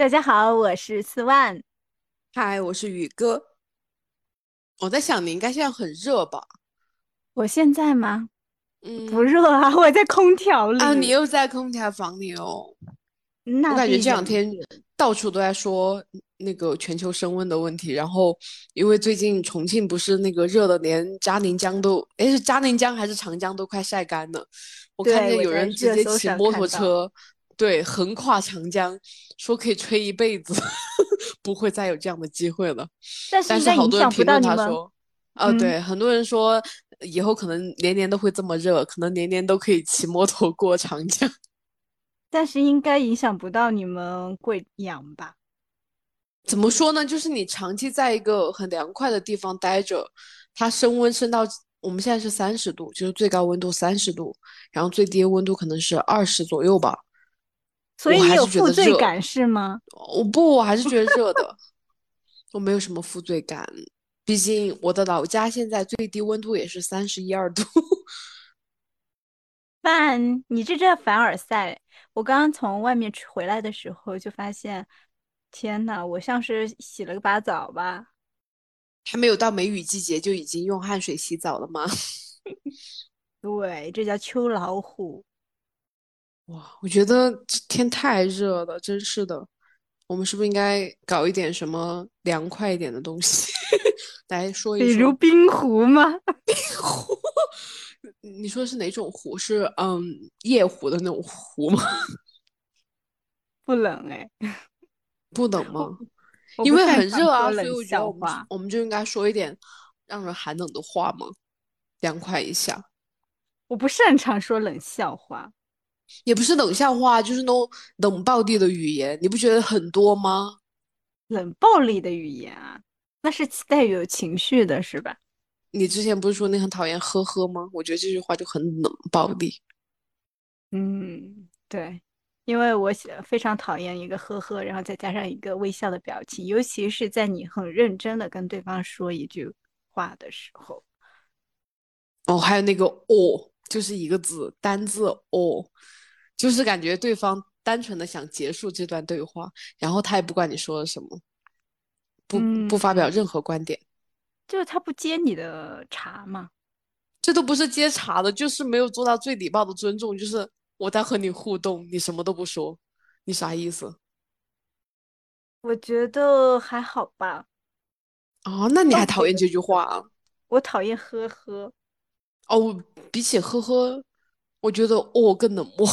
大家好，我是四万。嗨，我是宇哥。我在想，你应该现在很热吧？我现在吗？嗯，不热啊，我在空调里。啊，你又在空调房里哦。那我感觉这两天到处都在说。那个全球升温的问题，然后因为最近重庆不是那个热的，连嘉陵江都，哎，是嘉陵江还是长江都快晒干了。我看见有人直接骑摩托车，对，横跨长江，说可以吹一辈子，不会再有这样的机会了。但是好多人评论他说，哦，对，很多人说以后可能年年都会这么热，可能年年都可以骑摩托过长江。但是应该影响不到你们贵阳吧？怎么说呢？就是你长期在一个很凉快的地方待着，它升温升到我们现在是三十度，就是最高温度三十度，然后最低温度可能是二十左右吧。所以你有负罪感是吗？我不，我还是觉得热的。我没有什么负罪感，毕竟我的老家现在最低温度也是三十一二度。范，你这叫凡尔赛。我刚刚从外面回来的时候就发现。天呐，我像是洗了个把澡吧？还没有到梅雨季节就已经用汗水洗澡了吗？对，这叫秋老虎。哇，我觉得天太热了，真是的。我们是不是应该搞一点什么凉快一点的东西 来说一说？比如冰壶吗？冰壶？你说是哪种壶？是嗯夜壶的那种壶吗？不冷哎。不冷吗？因为很热啊，所以我觉得我们我们就应该说一点让人寒冷的话嘛，凉快一下。我不擅长说冷笑话，也不是冷笑话，就是那种冷暴力的语言，你不觉得很多吗？冷暴力的语言啊，那是带有情绪的，是吧？你之前不是说你很讨厌呵呵吗？我觉得这句话就很冷暴力。嗯，对。因为我非常讨厌一个呵呵，然后再加上一个微笑的表情，尤其是在你很认真的跟对方说一句话的时候。哦，还有那个哦，就是一个字单字哦，就是感觉对方单纯的想结束这段对话，然后他也不管你说了什么，不不发表任何观点，就是他不接你的茬嘛。这都不是接茬的，就是没有做到最礼貌的尊重，就是。我在和你互动，你什么都不说，你啥意思？我觉得还好吧。哦，那你还讨厌这句话啊？我讨厌呵呵。哦，比起呵呵，我觉得哦更冷漠。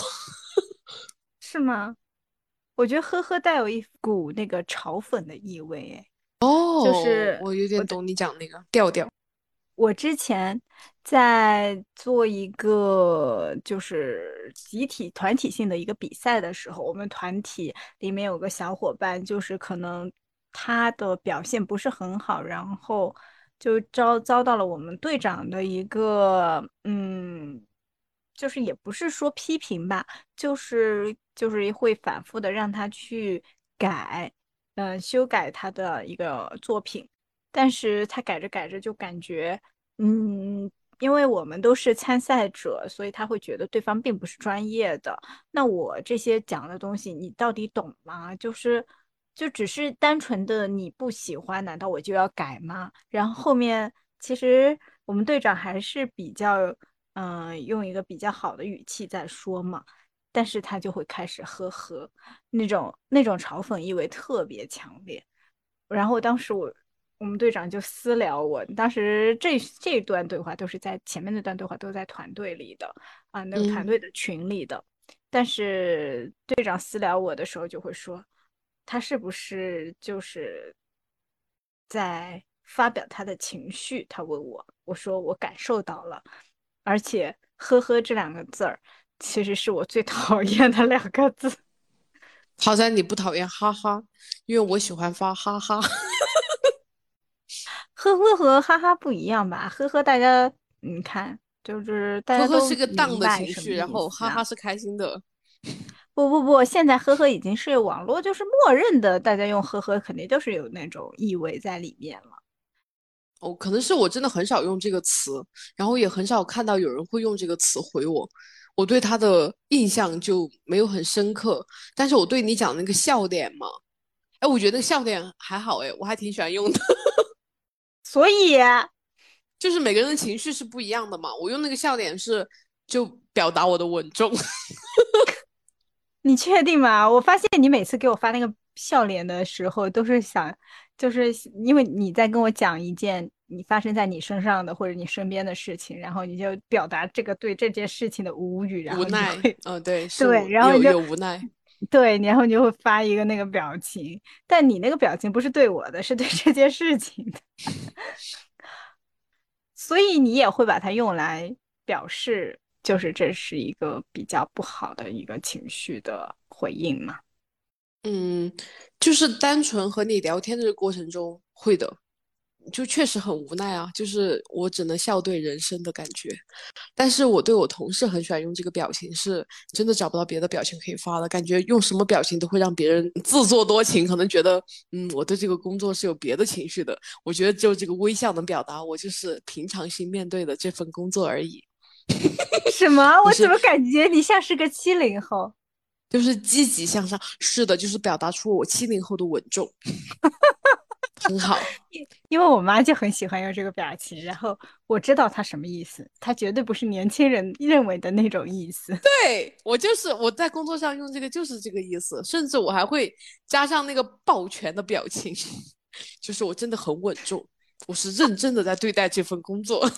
是吗？我觉得呵呵带有一股那个嘲讽的意味，哎。哦，就是我有点懂你讲那个调调。我之前在做一个就是集体团体性的一个比赛的时候，我们团体里面有个小伙伴，就是可能他的表现不是很好，然后就遭遭到了我们队长的一个嗯，就是也不是说批评吧，就是就是会反复的让他去改，嗯，修改他的一个作品。但是他改着改着就感觉，嗯，因为我们都是参赛者，所以他会觉得对方并不是专业的。那我这些讲的东西，你到底懂吗？就是，就只是单纯的你不喜欢，难道我就要改吗？然后后面其实我们队长还是比较，嗯，用一个比较好的语气在说嘛，但是他就会开始呵呵，那种那种嘲讽意味特别强烈。然后当时我。我们队长就私聊我，当时这这段对话都是在前面那段对话都在团队里的啊，那个团队的群里的。但是队长私聊我的时候就会说，他是不是就是在发表他的情绪？他问我，我说我感受到了，而且“呵呵”这两个字儿，其实是我最讨厌的两个字。好在你不讨厌哈哈，因为我喜欢发哈哈。呵呵和哈哈不一样吧？呵呵，大家你看，就是大家都呵呵是个荡的情绪，然后哈哈是开心的。不不不，现在呵呵已经是网络，就是默认的，大家用呵呵肯定都是有那种意味在里面了。哦，可能是我真的很少用这个词，然后也很少看到有人会用这个词回我，我对他的印象就没有很深刻。但是我对你讲的那个笑点嘛，哎，我觉得笑点还好，哎，我还挺喜欢用的。所以，就是每个人的情绪是不一样的嘛，我用那个笑点是就表达我的稳重。你确定吗？我发现你每次给我发那个笑脸的时候，都是想，就是因为你在跟我讲一件你发生在你身上的或者你身边的事情，然后你就表达这个对这件事情的无语，然后无奈会，嗯，对，是对然后你就有无奈。对，然后你就会发一个那个表情，但你那个表情不是对我的，是对这件事情的，所以你也会把它用来表示，就是这是一个比较不好的一个情绪的回应嘛。嗯，就是单纯和你聊天的这个过程中会的，就确实很无奈啊，就是我只能笑对人生的感觉。但是我对我同事很喜欢用这个表情，是真的找不到别的表情可以发了，感觉用什么表情都会让别人 自作多情，可能觉得嗯我对这个工作是有别的情绪的。我觉得只有这个微笑能表达我就是平常心面对的这份工作而已，什么？我是怎么感觉你像是个七零后？就是积极向上。是的，就是表达出我七零后的稳重，很好。因为我妈就很喜欢用这个表情，然后我知道她什么意思，她绝对不是年轻人认为的那种意思。对我就是我在工作上用这个就是这个意思，甚至我还会加上那个抱拳的表情，就是我真的很稳重，我是认真的在对待这份工作。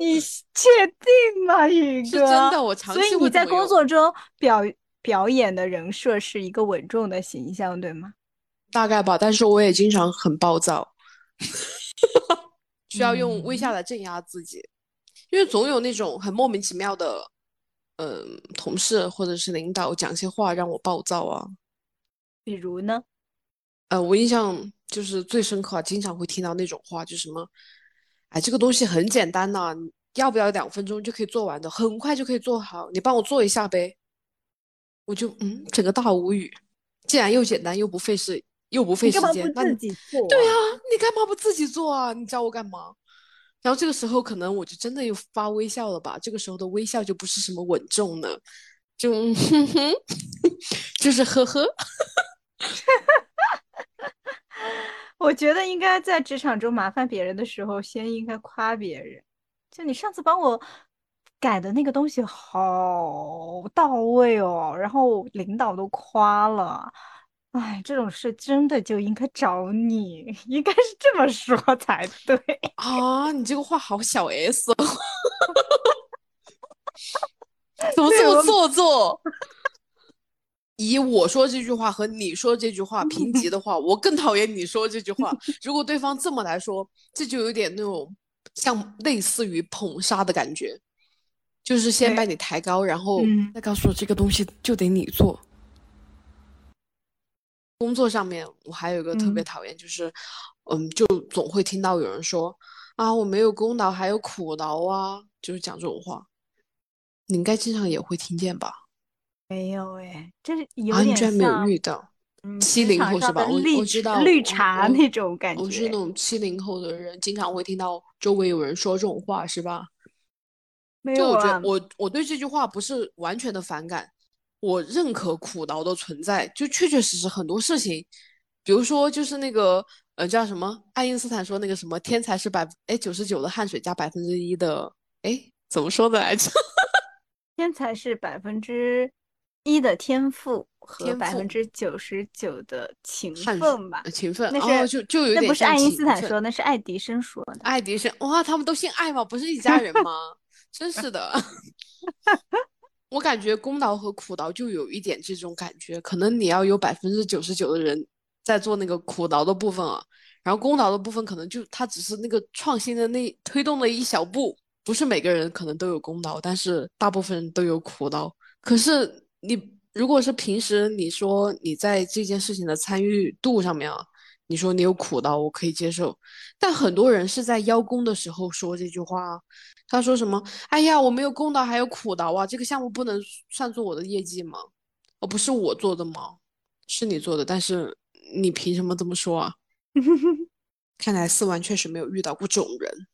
你确定吗，宇哥？是真的我长所以期你在工作中表表演的人设是一个稳重的形象，对吗？大概吧，但是我也经常很暴躁，需要用微笑嗯来镇压自己，因为总有那种很莫名其妙的，嗯、同事或者是领导讲些话让我暴躁啊。比如呢？呃，我印象就是最深刻啊，经常会听到那种话，就什么，哎，这个东西很简单呐、你要不要两分钟就可以做完的，很快就可以做好，你帮我做一下呗。我就嗯，整个大无语。既然又简单又不费事又不费时间，那你不自己做？对啊，你干嘛不自己做啊？你找我干嘛？然后这个时候可能我就真的又发微笑了吧？这个时候的微笑就不是什么稳重的，就哼哼，就是呵呵。我觉得应该在职场中麻烦别人的时候，先应该夸别人。就你上次帮我改的那个东西好到位哦，然后领导都夸了。哎，这种事真的就应该找你，应该是这么说才对。啊，你这个话好小 S 哦，怎么这么做作？以我说这句话和你说这句话评级的话，我更讨厌你说这句话。如果对方这么来说，这就有点那种像类似于捧杀的感觉，就是先把你抬高，然后嗯再告诉我这个东西就得你做。工作上面，我还有一个特别嗯讨厌，就是，嗯，就总会听到有人说啊，我没有功劳还有苦劳啊，就是讲这种话。你应该经常也会听见吧？没有哎，这是有啊，你居然没有遇到？嗯七零后是吧？我我知道，绿茶那种感觉我是那种七零后的人，经常会听到周围有人说这种话，是吧？没有啊就我觉得，我我对这句话不是完全的反感，我认可苦劳的存在，就确确实实很多事情，比如说就是那个呃叫什么，爱因斯坦说那个什么天才是百哎九十九的汗水加百分之一的哎怎么说的来着？天才是百分之一的天赋和百分之九十九的勤奋吧呃？勤奋那哦，是就就有点那不是爱因斯坦说，那是爱迪生说的。爱迪生，哇，他们都姓爱吗？不是一家人吗？真是的，我感觉功劳和苦劳就有一点这种感觉，可能你要有百分之九十九的人在做那个苦劳的部分啊，然后功劳的部分可能就他只是那个创新的那推动了一小步，不是每个人可能都有功劳，但是大部分人都有苦劳。可是你如果是平时你说你在这件事情的参与度上面啊，你说你有苦劳，我可以接受。但很多人是在邀功的时候说这句话，他说什么？哎呀，我没有功劳还有苦劳啊，这个项目不能算作我的业绩吗？哦，不是我做的吗？是你做的，但是你凭什么这么说啊？看来四万确实没有遇到过这种人。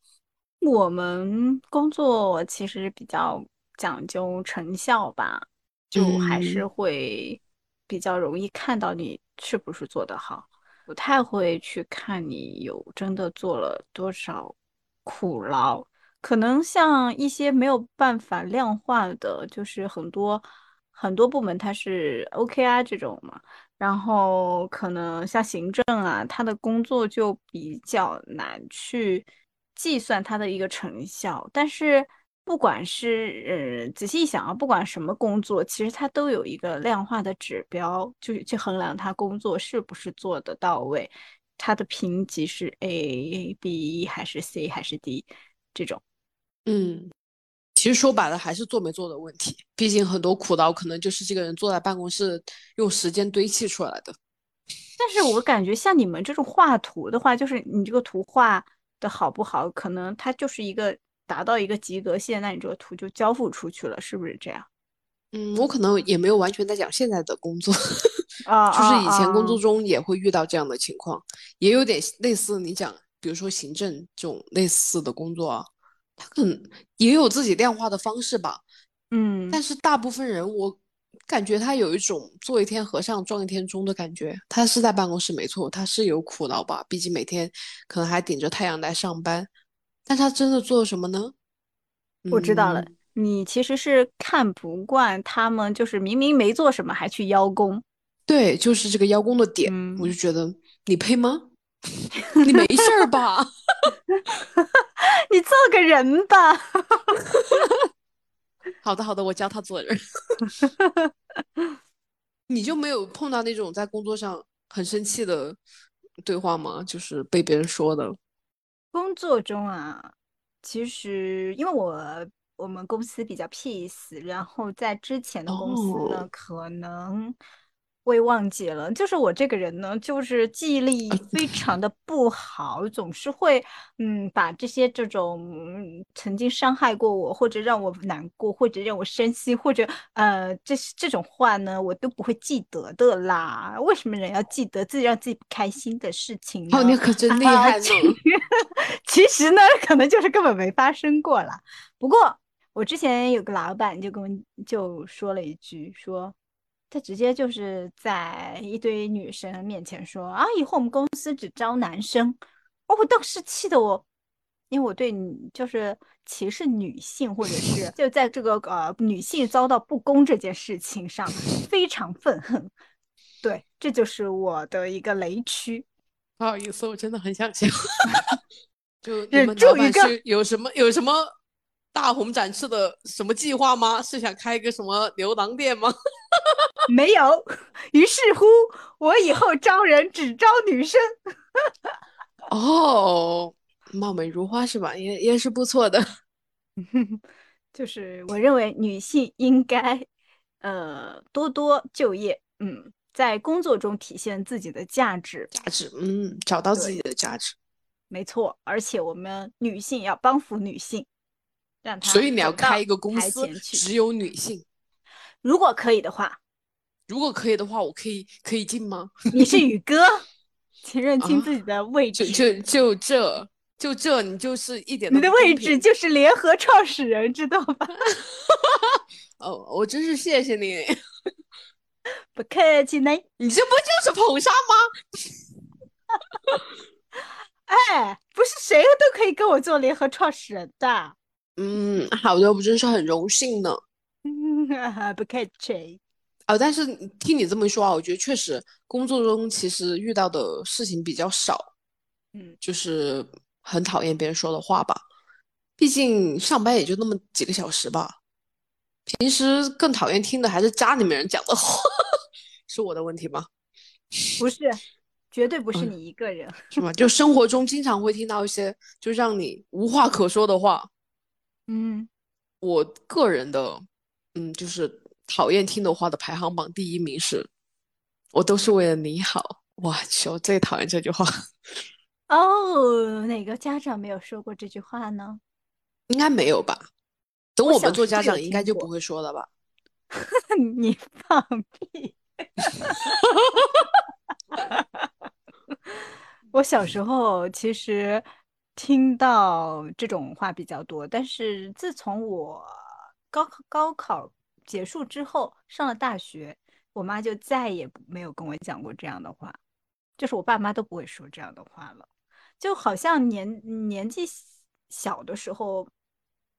我们工作其实比较讲究成效吧，就还是嗯会比较容易看到你是不是做得好，不太会去看你有真的做了多少苦劳。可能像一些没有办法量化的，就是很多很多部门它是 OKR 这种嘛，然后可能像行政啊，他的工作就比较难去计算它的一个成效。但是不管是呃仔细一想啊，不管什么工作，其实它都有一个量化的指标，就是去衡量他工作是不是做得到位，他的评级是 A、B 还是 C 还是 D 这种。嗯，其实说白了还是做没做的问题。毕竟很多苦劳可能就是这个人坐在办公室用时间堆砌出来的。但是我感觉像你们这种画图的话，就是你这个图画的好不好，可能它就是一个达到一个及格线，那你这个图就交付出去了，是不是这样？嗯，我可能也没有完全在讲现在的工作，啊就是以前工作啊中也会遇到这样的情况，也有点类似你讲，比如说行政这种类似的工作啊，他可能也有自己量化的方式吧。嗯，但是大部分人，我感觉他有一种做一天和尚撞一天钟的感觉。他是在办公室没错，他是有苦劳吧，毕竟每天可能还顶着太阳来上班，但他真的做了什么呢？我知道了，嗯，你其实是看不惯他们，就是明明没做什么还去邀功。对，就是这个邀功的点，我就嗯，觉得你配吗？你没事儿吧？你做个人吧。好的，好的，我教他做人。你就没有碰到那种在工作上很生气的对话吗？就是被别人说的。工作中啊，其实因为我我们公司比较 peace，然后在之前的公司呢，哦，可能我也忘记了。就是我这个人呢，就是记忆力非常的不好，总是会嗯把这些这种嗯曾经伤害过我，或者让我难过，或者让我生气，或者呃这这种话呢，我都不会记得的啦。为什么人要记得自己让自己不开心的事情呢哦，你？可真 厉啊，害 其实呢，可能就是根本没发生过啦。不过我之前有个老板就跟我就说了一句，说他直接就是在一堆女生面前说啊，以后我们公司只招男生。哦，我当时气得我，因为我对女就是歧视女性，或者是 就在这个呃女性遭到不公这件事情上非常愤恨。对，这就是我的一个雷区。不好意思，我真的很想笑。就你忍住一个是有什么有什么大红展翅的什么计划吗？是想开一个什么牛郎店吗？没有，于是乎，我以后招人只招女生。哦，貌美如花是吧？也也是不错的。就是我认为女性应该，呃，多多就业，嗯，在工作中体现自己的价值。价值，嗯，找到自己，的价值。没错，而且我们女性要帮扶女性，让他所以你要开一个公司，只有女性。如果可以的话，如果可以的话，我可以可以进吗？你是宇哥，请认清自己啊，的位就置。就就这就这，你就是一点你的位置。就是联合创始人，知道吧？哦，我真是谢谢你。不客气呢。你这不就是捧杀吗？哎，不是谁都可以跟我做联合创始人的。嗯，好的，我真是很荣幸呢。嗯，不客气。啊，但是听你这么一说啊，我觉得确实工作中其实遇到的事情比较少，嗯，就是很讨厌别人说的话吧。毕竟上班也就那么几个小时吧，平时更讨厌听的还是家里面人讲的话，是我的问题吗？不是，绝对不是嗯，你一个人。是吗？就生活中经常会听到一些就让你无话可说的话。嗯，我个人的，嗯，就是讨厌听的话的排行榜第一名是，我都是为了你好。我去，我最讨厌这句话。哦，哪个家长没有说过这句话呢？应该没有吧？等我我们做家长，应该就不会说了吧？你放屁！我小时候其实听到这种话比较多，但是自从我高考高考结束之后，上了大学，我妈就再也没有跟我讲过这样的话，就是我爸妈都不会说这样的话了。就好像年年纪小的时候，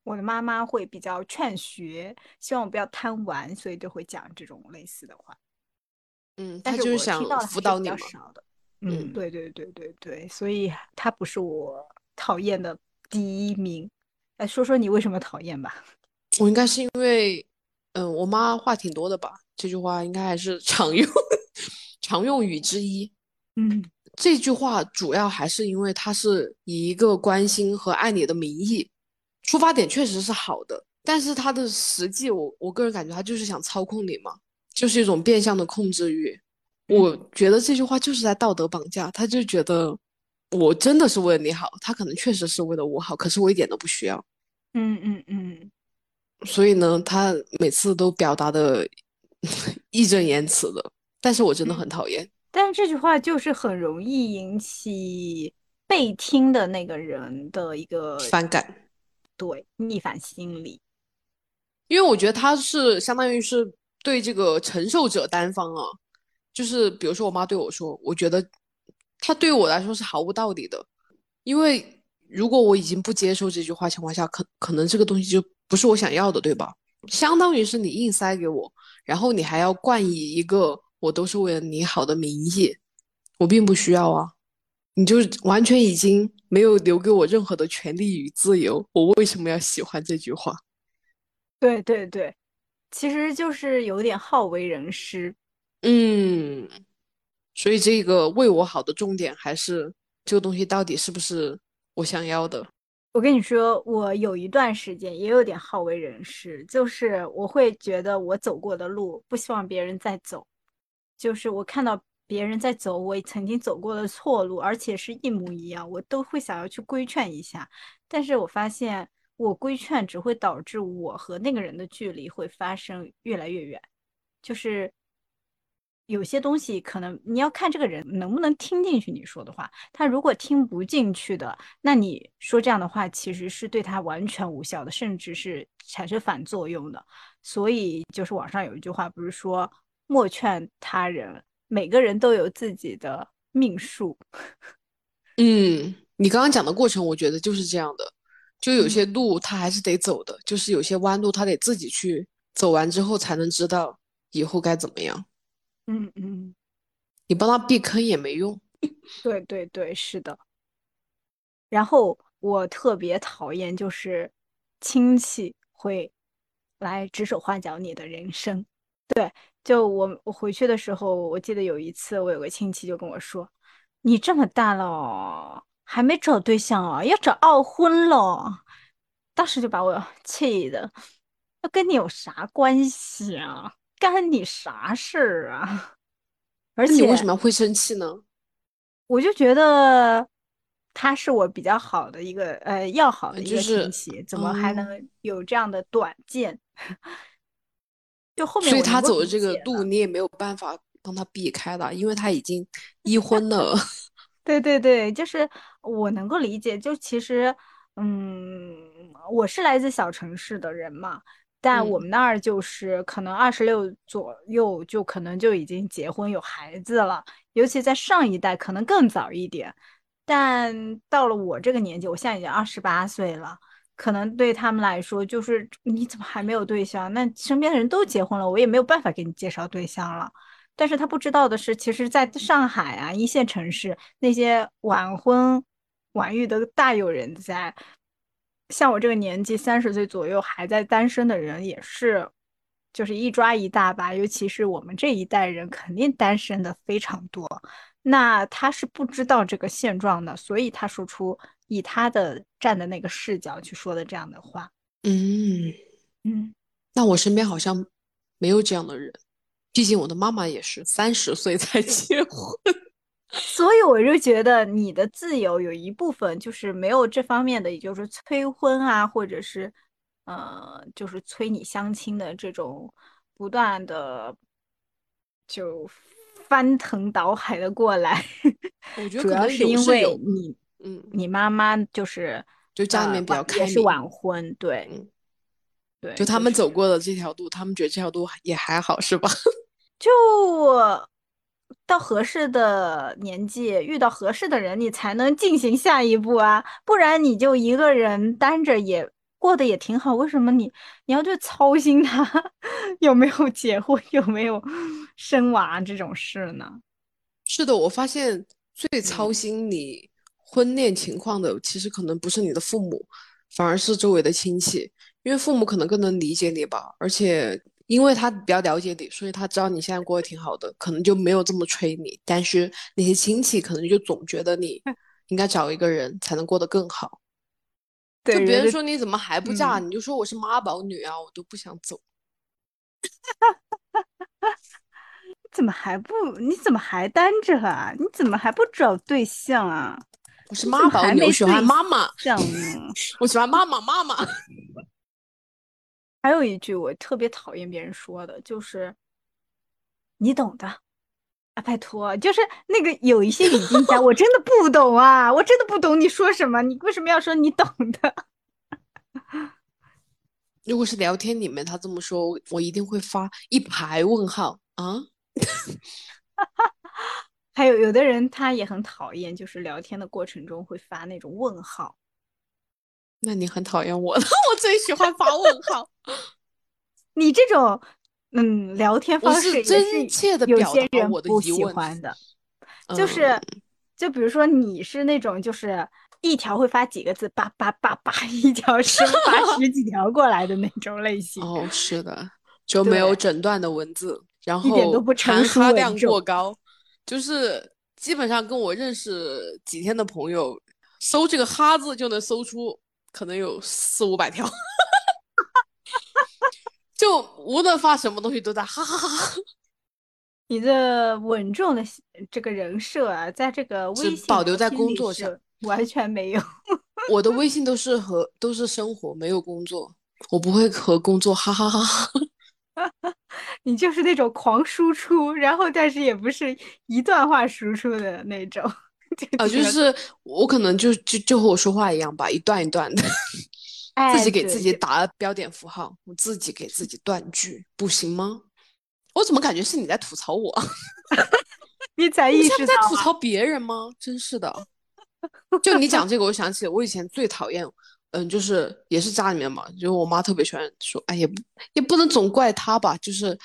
我的妈妈会比较劝学，希望我不要贪玩，所以就会讲这种类似的话。嗯，但是我他就是想听到的辅导你嘛。较少的。嗯，嗯对对对对对，所以他不是我讨厌的第一名。来说说你为什么讨厌吧？我应该是因为，嗯，我妈话挺多的吧？这句话应该还是常用 常用语之一。嗯这句话主要还是因为他是以一个关心和爱你的名义，出发点确实是好的，但是他的实际我我个人感觉他就是想操控你嘛，就是一种变相的控制欲。我觉得这句话就是在道德绑架，他就觉得我真的是为了你好，他可能确实是为了我好，可是我一点都不需要。嗯嗯嗯，所以呢，他每次都表达的 义正言辞的，但是我真的很讨厌。但是这句话就是很容易引起被听的那个人的一个反感，对逆反心理。因为我觉得他是相当于是对这个承受者单方啊，就是比如说我妈对我说，我觉得他对我来说是毫无道理的，因为如果我已经不接受这句话情况下，可可能这个东西就不是我想要的，对吧？相当于是你硬塞给我，然后你还要冠以一个我都是为了你好的名义，我并不需要啊，你就完全已经没有留给我任何的权利与自由，我为什么要喜欢这句话？对对对，其实就是有点好为人师。嗯，所以这个为我好的重点还是这个东西到底是不是我想要的？我跟你说，我有一段时间也有点好为人师，就是我会觉得我走过的路不希望别人再走，就是我看到别人在走我曾经走过的错路，而且是一模一样，我都会想要去规劝一下。但是我发现我规劝只会导致我和那个人的距离会发生越来越远，就是有些东西可能你要看这个人能不能听进去你说的话，他如果听不进去的，那你说这样的话其实是对他完全无效的，甚至是产生反作用的。所以就是网上有一句话，不是说莫劝他人，每个人都有自己的命数。嗯，你刚刚讲的过程，我觉得就是这样的，就有嗯些路他还是得走的，就是有些弯路他得自己去走完之后才能知道以后该怎么样，嗯嗯，你帮他避坑也没用。对对对，是的。然后我特别讨厌就是亲戚会来指手画脚你的人生。对，就我我回去的时候，我记得有一次，我有个亲戚就跟我说：“你这么大了，还没找对象啊，要找二婚了。”当时就把我 气的，那跟你有啥关系啊？干你啥事儿啊？而且你为什么会生气呢？我就觉得他是我比较好的一个呃要好的一个呃就是亲戚，怎么还嗯能有这样的短见？就后面所以他走的这个路，你也没有办法帮他避开的，因为他已经 一婚了。对对对，就是我能够理解。就其实，嗯，我是来自小城市的人嘛，但我嗯们那儿就是可能二十六左右就可能就已经结婚有孩子了，尤其在上一代可能更早一点。但到了我这个年纪，我现在已经二十八岁了，可能对他们来说，就是你怎么还没有对象？那身边的人都结婚了，我也没有办法给你介绍对象了。但是他不知道的是，其实在上海啊，一线城市那些晚婚晚育的大有人在。像我这个年纪，三十岁左右还在单身的人也是，就是一抓一大把。尤其是我们这一代人，肯定单身的非常多。那他是不知道这个现状的，所以他说出以他的站的那个视角去说的这样的话。嗯，嗯，那我身边好像没有这样的人，毕竟我的妈妈也是三十岁才结婚。所以我就觉得你的自由有一部分就是没有这方面的，也就是催婚啊，或者是呃，就是催你相亲的这种不断的就翻腾倒海的过来。我 觉得主要是因为你嗯，你妈妈就是就家里呃面比较开明，也是晚婚，对嗯，对，就他们走过的这条路，他们觉得这条路也还好，是吧？就到合适的年纪，遇到合适的人，你才能进行下一步啊，不然你就一个人单着也过得也挺好。为什么你你要去操心他 有没有结婚，有没有生娃这种事呢？是的，我发现最操嗯心你婚恋情况的，其实可能不是你的父母，反而是周围的亲戚，因为父母可能更能理解你吧，而且因为他比较了解你，所以他知道你现在过得挺好的，可能就没有这么催你。但是那些亲戚可能就总觉得你 应该找一个人才能过得更好。就别人说你怎么还不嫁，嗯你就说我是妈宝女啊，我都不想走。怎么还不？你怎么还单着啊？你怎么还不找对象啊？我是妈宝女，我喜欢对妈妈，象呢？我喜欢妈妈妈妈。还有一句我特别讨厌别人说的，就是你懂的啊，拜托，就是那个有一些语境下，我真的不懂啊，我真的不懂你说什么，你为什么要说你懂的？如果是聊天里面他这么说，我我一定会发一排问号啊。还有有的人他也很讨厌，就是聊天的过程中会发那种问号，那你很讨厌我了，我最喜欢发问号。你这种嗯聊天方式是真切的有表达些人我的不喜疑问欢的，就是嗯就比如说你是那种就是一条会发几个字，叭叭叭叭，一条是发十几条过来的那种类型。哦，是的，就没有对整段的文字，然一点都后不成熟稳含哈量过高，就是基本上跟我认识几天的朋友，搜这个“哈”字就能搜出可能有四五百条，就无论发什么东西都在哈哈哈哈。你的稳重的这个人设啊，在这个微信保留在工作上 完全没有。我的微信都是和都是生活，没有工作，我不会和工作哈哈哈哈。你就是那种狂输出，然后但是也不是一段话输出的那种。啊，就是我可能就就就和我说话一样吧，一段一段的，自哎，己给自己打了标点符号，我自己给自己断句，不行吗？我怎么感觉是你在吐槽我？你才意你现在吐槽别人吗？真是的。就你讲这个，我想起我以前最讨厌，嗯，就是也是家里面嘛，就是我妈特别喜欢说，哎，也不也不能总怪她吧，就是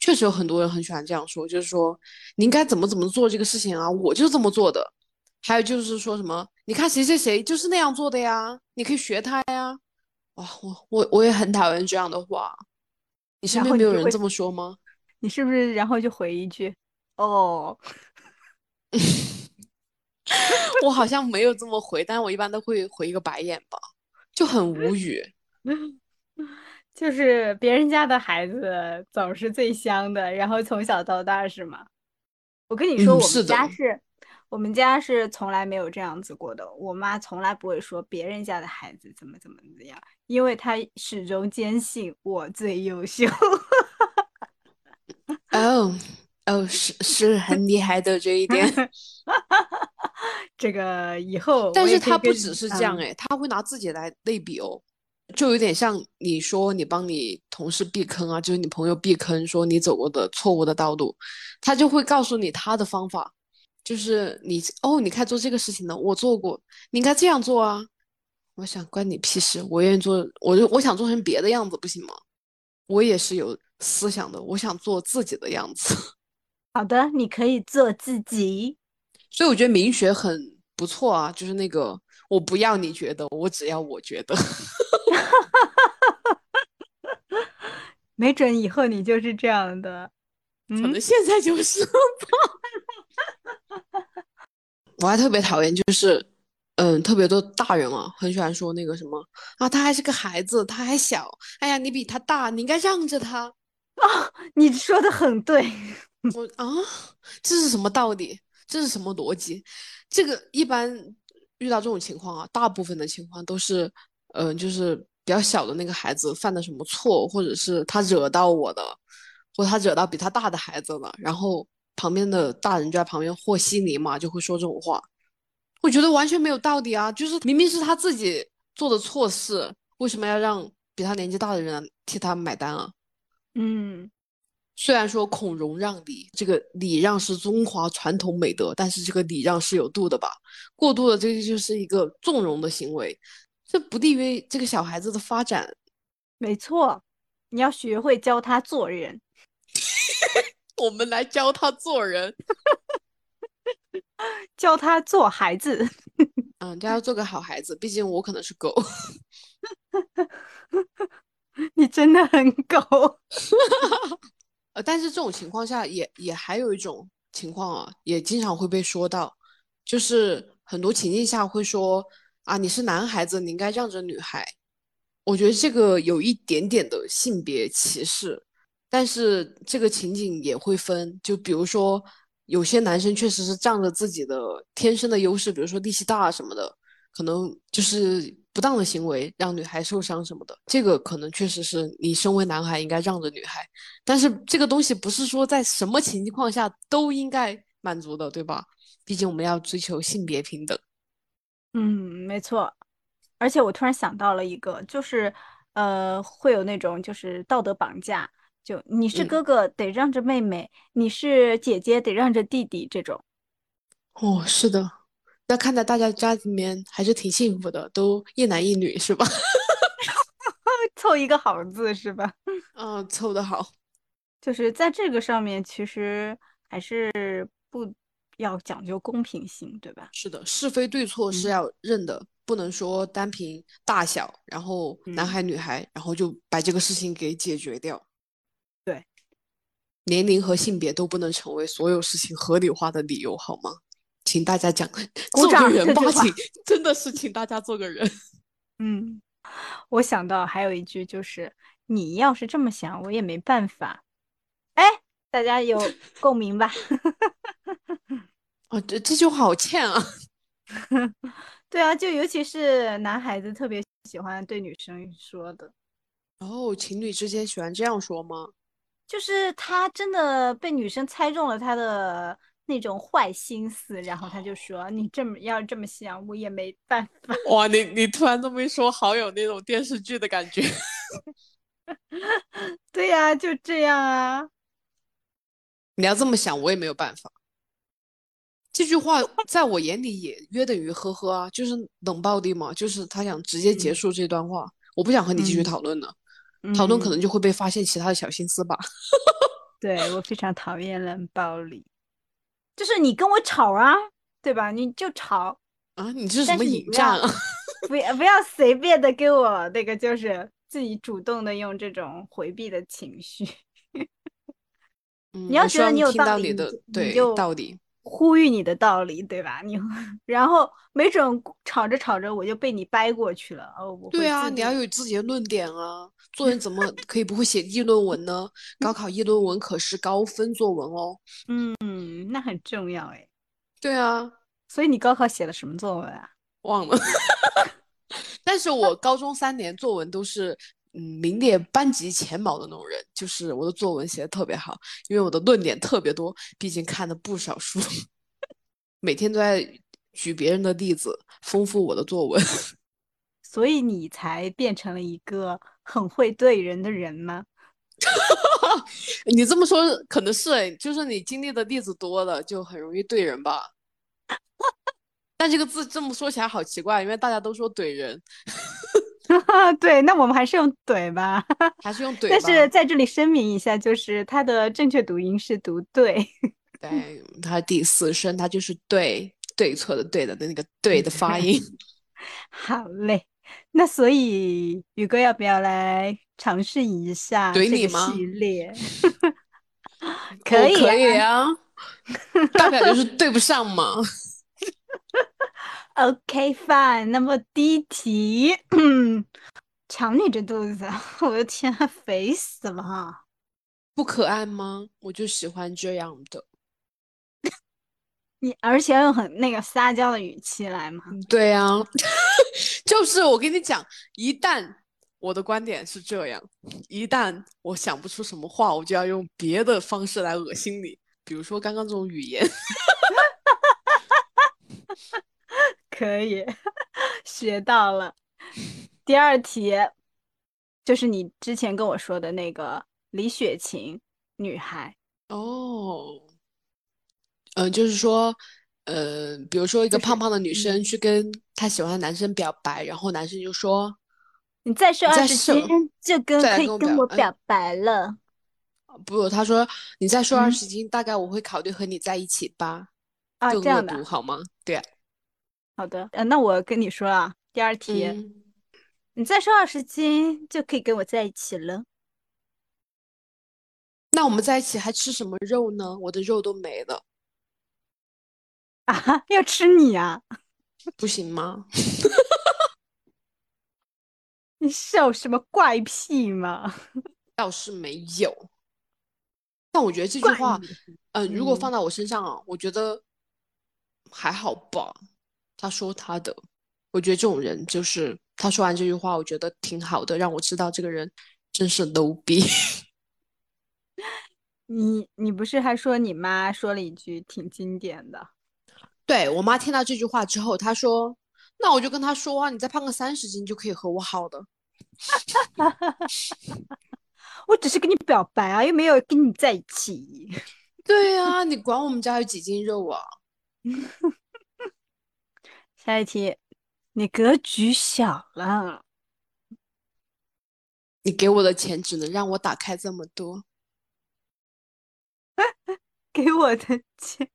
确实有很多人很喜欢这样说，就是说你应该怎么怎么做这个事情啊，我就这么做的。还有就是说什么，你看谁谁谁就是那样做的呀，你可以学他呀。哇，我我我也很讨厌这样的话。你身边没有人这么说吗？你是不是然后就回一句哦？我好像没有这么回，但我一般都会回一个白眼吧，就很无语。就是别人家的孩子总是最香的，然后从小到大是吗？我跟你说，嗯，我们家的，是，我们家是从来没有这样子过的。我妈从来不会说别人家的孩子怎么怎么怎么样，因为她始终坚信我最优秀。哦哦，是是很厉害的这一点。这个以后但是他不只是这样嗯哎，他会拿自己来类比哦，就有点像你说你帮你同事避坑啊，就是你朋友避坑，说你走过的错误的道路，他就会告诉你他的方法，就是你哦，你看做这个事情的，我做过，你应该这样做啊。我想关你屁事，我愿意做，我就我想做成别的样子，不行吗？我也是有思想的，我想做自己的样子。好的，你可以做自己。所以我觉得明学很不错啊，就是那个我不要你觉得，我只要我觉得。没准以后你就是这样的。可嗯能现在就是吧。我还特别讨厌，就是嗯，特别多大人啊，很喜欢说那个什么啊，他还是个孩子，他还小，哎呀，你比他大，你应该让着他。啊，你说的很对。我啊，这是什么道理？这是什么逻辑？这个一般遇到这种情况啊，大部分的情况都是，嗯，就是比较小的那个孩子犯了什么错，或者是他惹到我的，或他惹到比他大的孩子了，然后旁边的大人就在旁边和稀泥嘛，就会说这种话。我觉得完全没有道理啊！就是明明是他自己做的错事，为什么要让比他年纪大的人替他买单啊？嗯。虽然说孔融让梨，这个礼让是中华传统美德，但是这个礼让是有度的吧？过度的这个就是一个纵容的行为，这不利于这个小孩子的发展。没错，你要学会教他做人。我们来教他做人，教他做孩子。嗯，教他做个好孩子。毕竟我可能是狗。你真的很狗。呃，但是这种情况下也也还有一种情况啊，也经常会被说到，就是很多情境下会说啊，你是男孩子，你应该让着女孩。我觉得这个有一点点的性别歧视，但是这个情景也会分，就比如说有些男生确实是仗着自己的天生的优势，比如说力气大什么的，可能就是。不当的行为让女孩受伤什么的，这个可能确实是你身为男孩应该让着女孩，但是这个东西不是说在什么情况下都应该满足的，对吧？毕竟我们要追求性别平等。嗯，没错。而且我突然想到了一个，就是呃，会有那种就是道德绑架，就你是哥哥得让着妹妹，你是姐姐得让着弟弟这种。哦，是的。那看在大家家里面还是挺幸福的，都一男一女是吧？凑一个好字是吧？嗯，凑的好。就是在这个上面，其实还是不要讲究公平性，对吧？是的，是非对错是要认的，不能说单凭大小，然后男孩女孩，然后就把这个事情给解决掉。对，年龄和性别都不能成为所有事情合理化的理由，好吗？请大家讲，做个人吧，请真的是请大家做个人。嗯，我想到还有一句，就是你要是这么想，我也没办法。哎，大家有 共鸣吧？哦，这这句话好欠啊。对啊，就尤其是男孩子特别喜欢对女生说的。哦，情侣之间喜欢这样说吗？就是他真的被女生猜中了他的。那种坏心思，然后他就说：“你这么要这么想，我也没办法。”哇，你你突然这么一说，好有那种电视剧的感觉。对呀，就这样啊。你要这么想，我也没有办法。这句话在我眼里也约等于呵呵啊，就是冷暴力嘛，就是他想直接结束这段话，我不想和你继续讨论了，讨论可能就会被发现其他的小心思吧。对我非常讨厌冷暴力。就是你跟我吵啊，对吧？你就吵啊！你这是什么引战啊？不要不要随便的给我那个，就是自己主动的用这种回避的情绪。你要觉得你有道理，你就道理呼吁你的道理，对吧？你 然后没准吵着吵着我就被你掰过去了哦。对啊，你要有自己的论点啊！做人怎么 可以不会写议论文呢？高考议论文可是高分作文哦。嗯。那很重要哎，对啊，所以你高考写了什么作文啊？忘了，但是我高中三年作文都是嗯名列班级前茅的那种人，就是我的作文写的特别好，因为我的论点特别多，毕竟看了不少书，每天都在举别人的例子，丰富我的作文，所以你才变成了一个很会对人的人吗？你这么说可能是哎，就是你经历的例子多了，就很容易怼人吧。但这个字这么说起来好奇怪，因为大家都说怼人。对，那我们还是用怼吧，还是用怼。但是在这里声明一下，就是它的正确读音是读对。对，它第四声，它就是对对错的对的那个对的发音。好嘞，那所以宇哥要不要来？尝试一下怼你吗系列，可以可以啊，大概就是对不上嘛。OK fine，那么第一题，瞧你这肚子，我的天，肥死了哈！不可爱吗？我就喜欢这样的。你而且用很那个撒娇的语气来嘛？对呀，就是我跟你讲，一旦我的观点是这样，一旦我想不出什么话，我就要用别的方式来恶心你，比如说刚刚这种语言。可以，学到了。第二题就是你之前跟我说的那个李雪琴女孩哦。嗯，就是说，呃，比如说一个胖胖的女生去跟她喜欢的男生表白，然后男生就说：“你再瘦二十斤，就跟可以跟我表白了。”不，他说：“你再瘦二十斤，大概我会考虑和你在一起吧。”啊，这样的好吗？对。好的，呃，那我跟你说啊，第二题，你再瘦二十斤就可以跟我在一起了。那我们在一起还吃什么肉呢？我的肉都没了。啊，要吃你啊？不行吗？你是有什么怪癖吗？倒是没有，但我觉得这句话，嗯，如果放到我身上啊，我觉得还好吧。他说他的，我觉得这种人就是他说完这句话，我觉得挺好的，让我知道这个人真是 low 逼。你你不是还说你妈说了一句挺经典的？对我妈听到这句话之后，她说：“那我就跟他说啊，你再胖个三十斤就可以和我好的。”我只是跟你表白啊，又没有跟你在一起。对呀，你管我们家有几斤肉啊？下一题，你格局小了。你给我的钱只能让我打开这么多。给我的钱，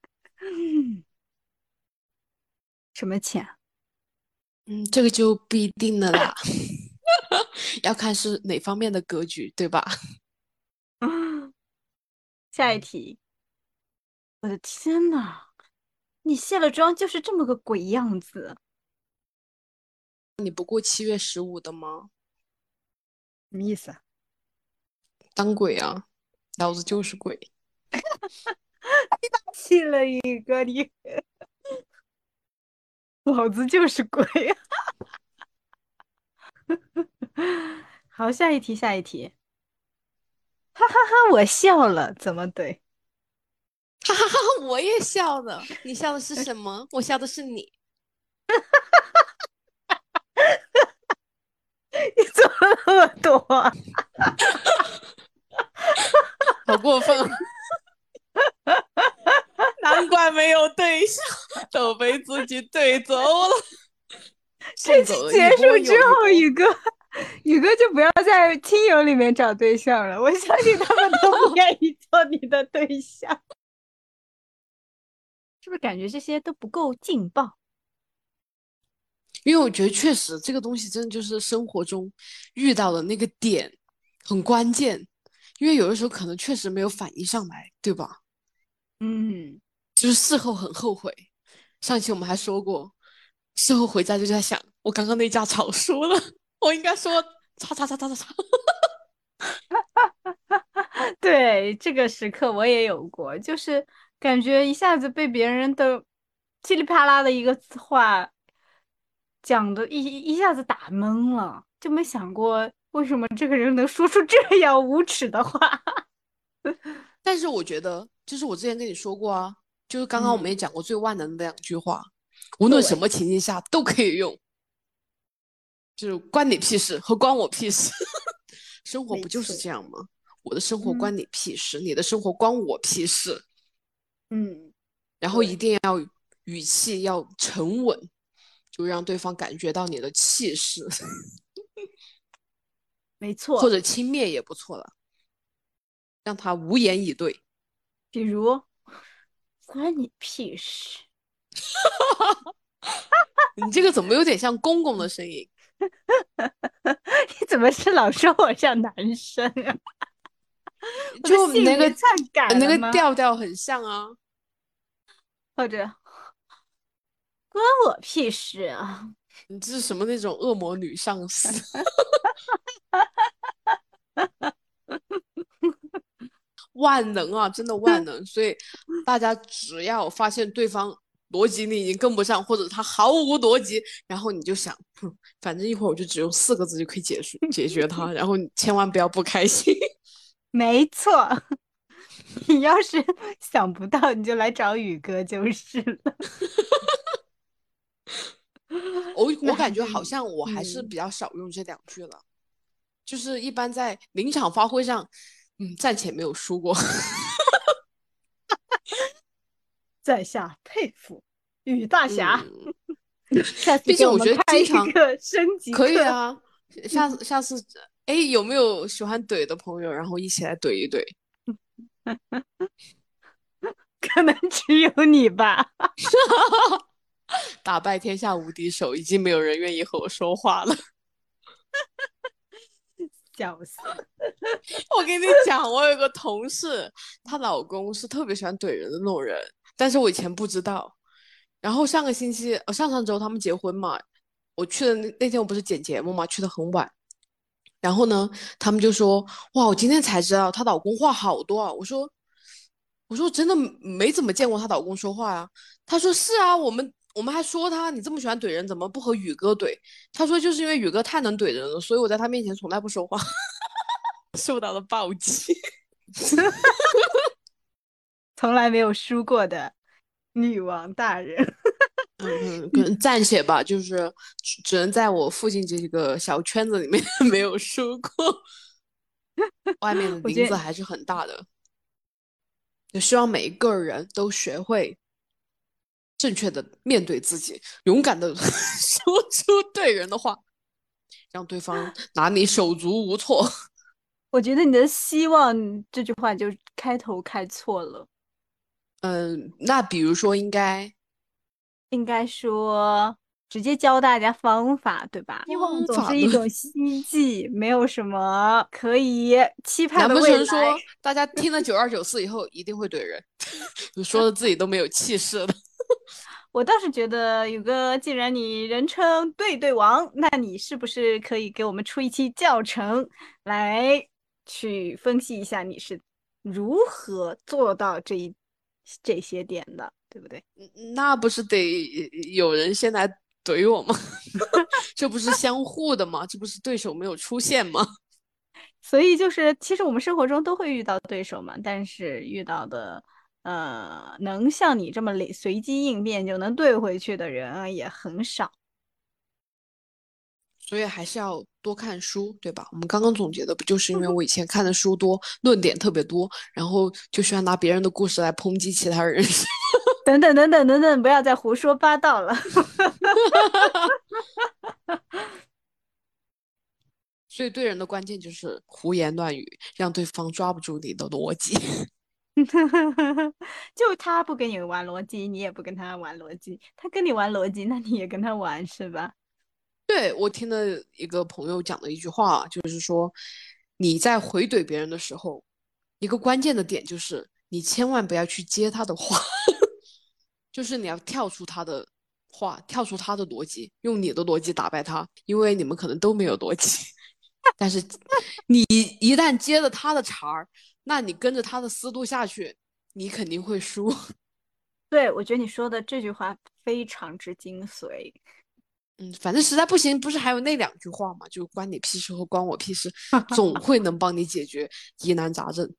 什么钱？嗯，这个就不一定了啦，要看是哪方面的格局，对吧？下一题，我的天呐！你卸了妆就是这么个鬼样子，你不过七月十五的吗？什么意思？当鬼啊！老子就是鬼！你打气了一个你，老子就是鬼！好，下一题，下一题。哈哈哈，我笑了，怎么怼？哈哈哈！我也笑了，你笑的是什么？我笑的是你。你怎么那么多？好过分！难怪没有对象，都被自己怼走了。这期结束之后，宇哥，宇哥就不要在亲友里面找对象了。我相信他们都不愿意做你的对象。是不是感觉这些都不够劲爆？因为我觉得确实这个东西真的就是生活中遇到的那个点很关键，因为有的时候可能确实没有反应上来，对吧？嗯，就是事后很后悔。上一期我们还说过，事后回家就在想，我刚刚那架吵输了，我应该说叉叉叉叉叉叉。对，这个时刻我也有过，就是。感觉一下子被别人的噼里啪啦的一个话讲的，一一下子打懵了，就没想过为什么这个人能说出这样无耻的话。但是我觉得，就是我之前跟你说过啊，就是刚刚我们也讲过最万能的两句话，无论什么情境下都可以用，就是关你屁事和关我屁事。生活不就是这样吗？我的生活关你屁事，你的生活关我屁事。嗯，然后一定要语气要沉稳，就让对方感觉到你的气势。没错，或者轻蔑也不错了，让他无言以对。比如，关你屁事！你这个怎么有点像公公的声音？你怎么是老说我像男生啊？就那个那个调调很像啊，或者关我屁事啊！你这是什么那种恶魔女上司？万能啊，真的万能！所以大家只要发现对方逻辑你已经跟不上，或者他毫无逻辑，然后你就想，哼，反正一会儿我就只用四个字就可以解决解决他，然后你千万不要不开心。没错，你要是 想不到，你就来找宇哥就是了。我我感觉好像我还是嗯。比较少用这两句了，就是一般在临场发挥上，嗯，暂且没有输过。在下佩服宇大侠，嗯，下次毕竟我觉得经常个升级课，可以啊，下次下次，哎，有没有喜欢怼的朋友，然后一起来怼一怼？可能只有你吧。打败天下无敌手，已经没有人愿意和我说话了。笑死！我跟你讲，我有个同事，她老公是特别喜欢怼人的那种人，但是我以前不知道。然后上个星期，呃，上上周他们结婚嘛，我去的那那天我不是剪节目嘛，去的很晚。然后呢，他们就说：“哇，我今天才知道她老公话好多啊。”我说：“我说真的没怎么见过她老公说话啊。”他说：“是啊，我们我们还说他你这么喜欢怼人，怎么不和宇哥怼？”他说：“就是因为宇哥太能怼人了，所以我在他面前从来不说话。”受到了暴击。从来没有输过的女王大人。嗯，嗯可能暂且吧，就是只只能在我附近这个小圈子里面 没有输过，外面的我觉得林子还是很大的。就希望每一个人都学会正确的面对自己，勇敢的 说出对人的话，让对方 拿你手足无措。我觉得你的希望这句话就开头开错了，嗯，那比如说应该应该说直接教大家方法，对吧？希望总是一种 希冀，没有什么可以期盼难的未不成说。大家听了九二九四以后一定会怼人？说的自己都没有气势了。我倒是觉得，宇哥，既然你人称对对王，那你是不是可以给我们出一期教程，来去分析一下你是如何做到这一这些点的，对不对？那不是得有人先来怼我吗？这不是相互的吗？这不是对手没有出现吗？所以就是，其实我们生活中都会遇到对手嘛，但是遇到的，呃，能像你这么随随机应变就能怼回去的人啊，也很少。所以还是要多看书，对吧？我们刚刚总结的不就是因为我以前看的书多，论点特别多，然后就喜欢拿别人的故事来抨击其他人。等等等等等等，不要再胡说八道了。所以对人的关键就是胡言乱语，让对方抓不住你的逻辑。就他不跟你玩逻辑，你也不跟他玩逻辑；他跟你玩逻辑，那你也跟他玩，是吧？对，我听了一个朋友讲的一句话，就是说你在回怼别人的时候，一个关键的点就是你千万不要去接他的话，就是你要跳出他的话，跳出他的逻辑，用你的逻辑打败他，因为你们可能都没有逻辑。但是你一旦接了他的茬儿，那你跟着他的思路下去，你肯定会输。对，我觉得你说的这句话非常之精髓。嗯，反正实在不行，不是还有那两句话嘛，就关你屁事和关我屁事，总会能帮你解决疑难杂症。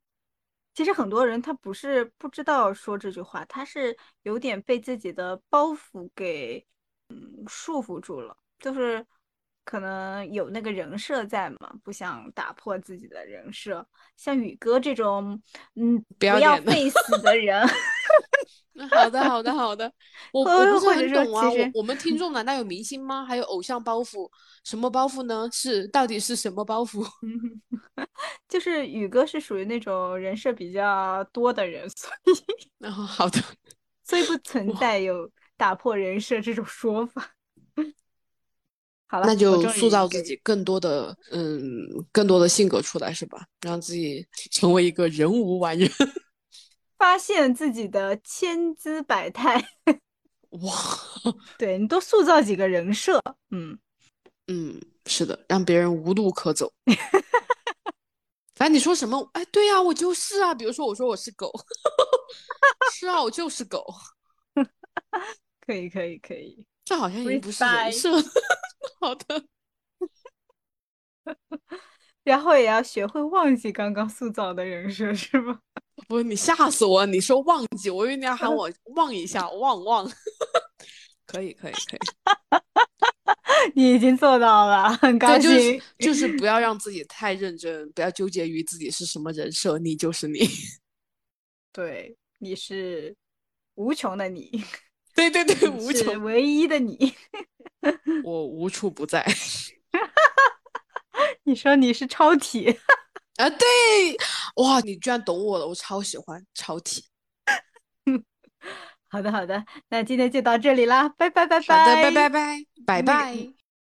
其实很多人他不是不知道说这句话，他是有点被自己的包袱给嗯束缚住了，就是可能有那个人设在嘛，不想打破自己的人设。像宇哥这种嗯不要要脸的费死的人，那 好的，好的，好的，我我不是很懂啊，我我们听众难道有明星吗？还有偶像包袱？什么包袱呢？是到底是什么包袱？就是宇哥是属于那种人设比较多的人，所以然后好的，所以不存在有打破人设这种说法。好了，那就塑造自己更多的嗯更多的性格出来是吧？让自己成为一个人无完人。发现自己的千姿百态。哇，对你多塑造几个人设，嗯嗯，是的，让别人无路可走。反正你说什么，哎，对呀，我就是啊。比如说，我说我是狗，是啊，我就是狗。可以，可以，可以。这好像已经不是人设。好的。然后也要学会忘记刚刚塑造的人设，是吗？不，你吓死我！你说忘记，我以为你要喊我忘一下，忘忘。可以，可以，可以。你已经做到了，很高兴。就是就是不要让自己太认真，不要纠结于自己是什么人设，你就是你。对，你是无穷的你。对对对，无穷唯一的你。我无处不在。你说你是超体啊？对，哇，你居然懂我了，我超喜欢超体。好的好的，那今天就到这里啦，拜拜拜拜。好的，拜拜拜拜拜拜。